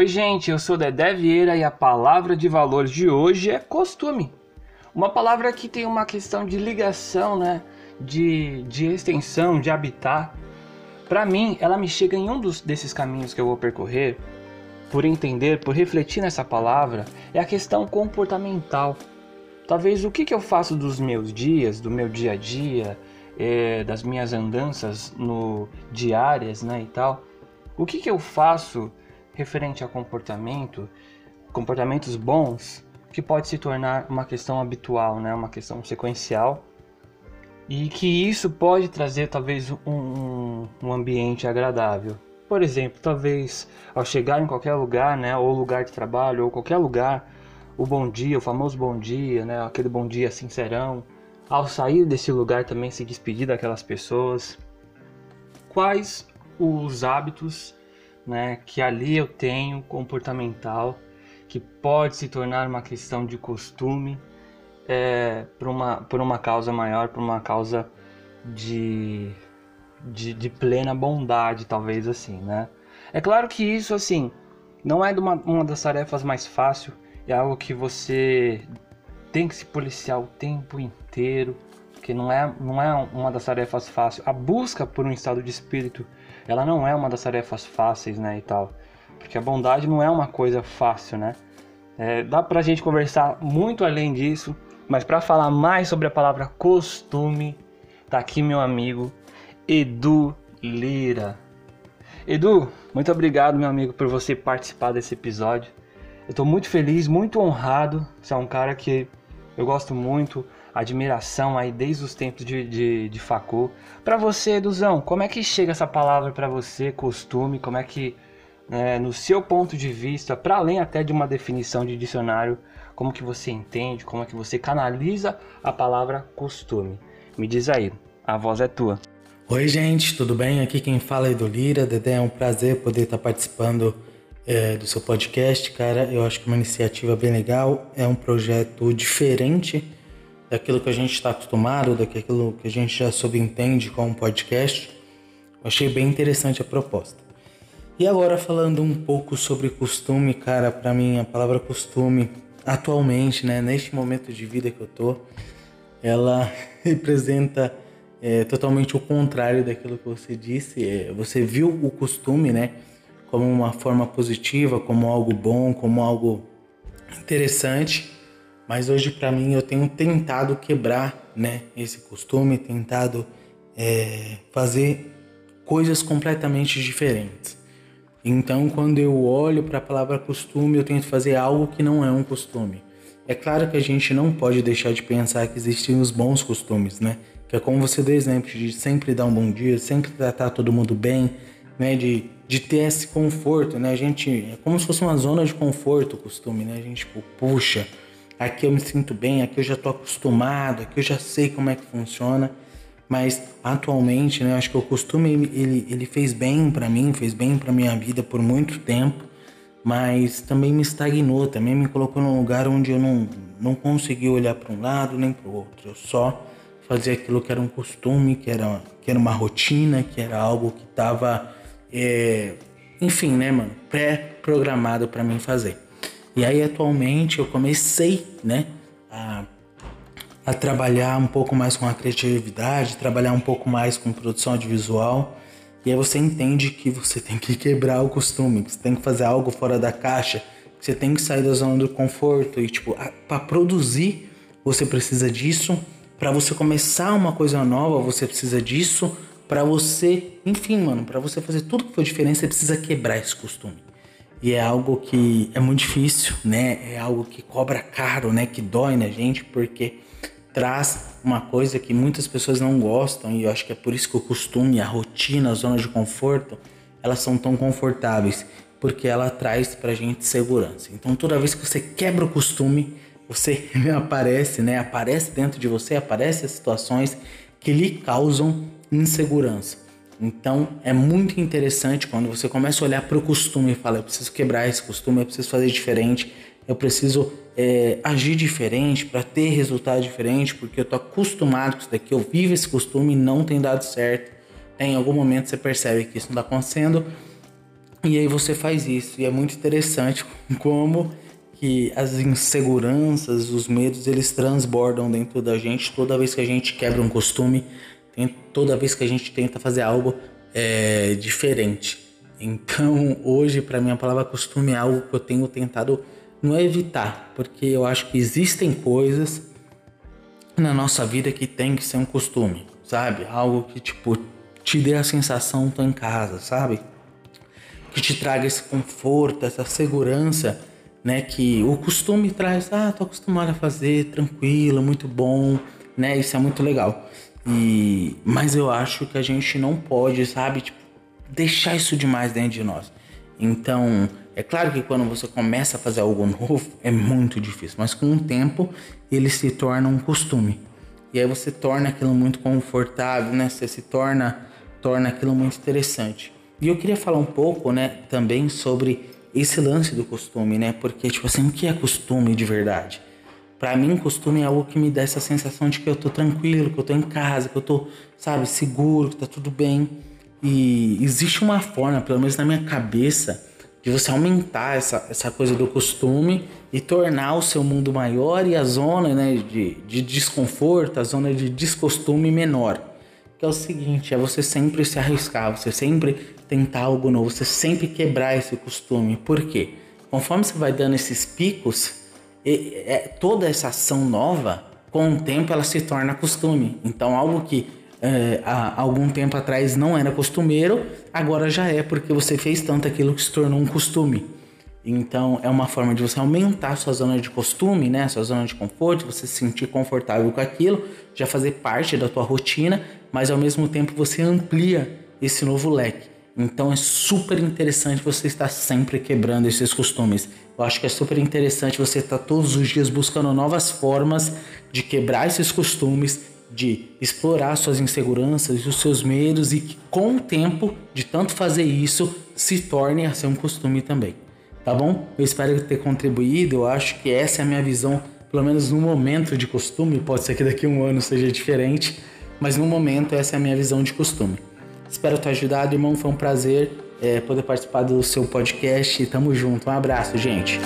Oi, gente, eu sou Dedé Vieira e a palavra de valor de hoje é costume. Uma palavra que tem uma questão de ligação, né? De, de extensão, de habitar. Para mim, ela me chega em um dos, desses caminhos que eu vou percorrer, por entender, por refletir nessa palavra, é a questão comportamental. Talvez o que, que eu faço dos meus dias, do meu dia a dia, é, das minhas andanças no diárias, né, e tal. O que, que eu faço referente a comportamento, comportamentos bons, que pode se tornar uma questão habitual, né? uma questão sequencial, e que isso pode trazer talvez um, um ambiente agradável. Por exemplo, talvez ao chegar em qualquer lugar, né, ou lugar de trabalho, ou qualquer lugar, o bom dia, o famoso bom dia, né, aquele bom dia sincerão, ao sair desse lugar também se despedir daquelas pessoas. Quais os hábitos né, que ali eu tenho comportamental que pode se tornar uma questão de costume é, por, uma, por uma causa maior, por uma causa de, de, de, plena bondade, talvez assim, né? É claro que isso, assim, não é uma, uma das tarefas mais fáceis, é algo que você tem que se policiar o tempo inteiro, que não é, não é uma das tarefas fáceis. A busca por um estado de espírito, ela não é uma das tarefas fáceis, né, e tal. Porque a bondade não é uma coisa fácil, né? É, dá pra gente conversar muito além disso, mas para falar mais sobre a palavra costume, tá aqui meu amigo Edu Lira. Edu, muito obrigado, meu amigo, por você participar desse episódio. Eu tô muito feliz, muito honrado. Você é um cara que eu gosto muito, admiração aí desde os tempos de, de, de Facô. Para você, Eduzão, como é que chega essa palavra para você, costume? Como é que, é, no seu ponto de vista, para além até de uma definição de dicionário, como que você entende, como é que você canaliza a palavra costume? Me diz aí, a voz é tua. Oi, gente, tudo bem? Aqui quem fala é do Lira. Dedé, é um prazer poder estar participando é, do seu podcast, cara. Eu acho que é uma iniciativa bem legal, é um projeto diferente daquilo que a gente está acostumado, daquilo que a gente já subentende com um podcast. Eu achei bem interessante a proposta. E agora falando um pouco sobre costume, cara, para mim a palavra costume atualmente, né, neste momento de vida que eu tô, ela representa é, totalmente o contrário daquilo que você disse. É, você viu o costume, né? como uma forma positiva, como algo bom, como algo interessante. Mas hoje para mim eu tenho tentado quebrar, né, esse costume, tentado é, fazer coisas completamente diferentes. Então, quando eu olho para a palavra costume, eu tento fazer algo que não é um costume. É claro que a gente não pode deixar de pensar que existem os bons costumes, né? Que é como você deu exemplo de sempre dar um bom dia, sempre tratar todo mundo bem, né? De de ter esse conforto, né? A gente é como se fosse uma zona de conforto, o costume, né? A gente tipo, puxa, aqui eu me sinto bem, aqui eu já tô acostumado, aqui eu já sei como é que funciona. Mas atualmente, né, acho que o costume ele, ele fez bem para mim, fez bem para minha vida por muito tempo, mas também me estagnou, também me colocou num lugar onde eu não, não consegui olhar para um lado nem para o outro. Eu só fazia aquilo que era um costume, que era, que era uma rotina, que era algo que estava é, enfim, né, mano, pré-programado para mim fazer. E aí atualmente eu comecei, né, a, a trabalhar um pouco mais com a criatividade, trabalhar um pouco mais com produção audiovisual. E aí você entende que você tem que quebrar o costume, que você tem que fazer algo fora da caixa, que você tem que sair da zona do conforto e tipo, para produzir você precisa disso, para você começar uma coisa nova você precisa disso, para você, enfim, mano, para você fazer tudo que for diferente, você precisa quebrar esse costume. E é algo que é muito difícil, né? É algo que cobra caro, né? Que dói na gente, porque traz uma coisa que muitas pessoas não gostam, e eu acho que é por isso que o costume, a rotina, a zona de conforto, elas são tão confortáveis, porque ela traz pra gente segurança. Então toda vez que você quebra o costume, você aparece, né? Aparece dentro de você, aparecem as situações que lhe causam insegurança. Então é muito interessante quando você começa a olhar para o costume e fala: eu preciso quebrar esse costume, eu preciso fazer diferente, eu preciso é, agir diferente para ter resultado diferente, porque eu tô acostumado com isso daqui, eu vivo esse costume e não tem dado certo. Em algum momento você percebe que isso não está acontecendo, E aí você faz isso. E é muito interessante como que as inseguranças, os medos, eles transbordam dentro da gente toda vez que a gente quebra um costume, toda vez que a gente tenta fazer algo é, diferente. Então, hoje, para mim, a palavra costume é algo que eu tenho tentado não evitar, porque eu acho que existem coisas na nossa vida que tem que ser um costume, sabe? Algo que, tipo, te dê a sensação tô em casa, sabe? Que te traga esse conforto, essa segurança, né? Que o costume traz, ah, tô acostumado a fazer, tranquilo, muito bom, né? Isso é muito legal. E mas eu acho que a gente não pode, sabe, tipo, deixar isso demais dentro de nós. Então, é claro que quando você começa a fazer algo novo é muito difícil, mas com o tempo ele se torna um costume. E aí você torna aquilo muito confortável, né? Você se torna torna aquilo muito interessante. E eu queria falar um pouco, né, também sobre esse lance do costume, né? Porque tipo assim, o que é costume de verdade? Para mim, costume é algo que me dá essa sensação de que eu tô tranquilo, que eu tô em casa, que eu tô, sabe, seguro, que tá tudo bem. E existe uma forma, pelo menos na minha cabeça, de você aumentar essa, essa coisa do costume e tornar o seu mundo maior e a zona né, de, de desconforto, a zona de descostume menor. Que é o seguinte, é você sempre se arriscar, você sempre tentar algo novo, você sempre quebrar esse costume. Por quê? Conforme você vai dando esses picos, é, toda essa ação nova, com o tempo ela se torna costume. Então algo que é, há algum tempo atrás não era costumeiro, agora já é, porque você fez tanto aquilo que se tornou um costume. Então é uma forma de você aumentar sua zona de costume, né? Sua zona de conforto, você se sentir confortável com aquilo, já fazer parte da tua rotina, mas ao mesmo tempo você amplia esse novo leque. Então é super interessante você estar sempre quebrando esses costumes. Eu acho que é super interessante você estar todos os dias buscando novas formas de quebrar esses costumes, de explorar suas inseguranças os seus medos e que com o tempo de tanto fazer isso se torne a ser um costume também. Tá bom? Eu espero ter contribuído. Eu acho que essa é a minha visão, pelo menos no momento de costume. Pode ser que daqui a um ano seja diferente, mas no momento essa é a minha visão de costume. Espero ter ajudado, irmão. Foi um prazer é, poder participar do seu podcast. Tamo junto. Um abraço, gente.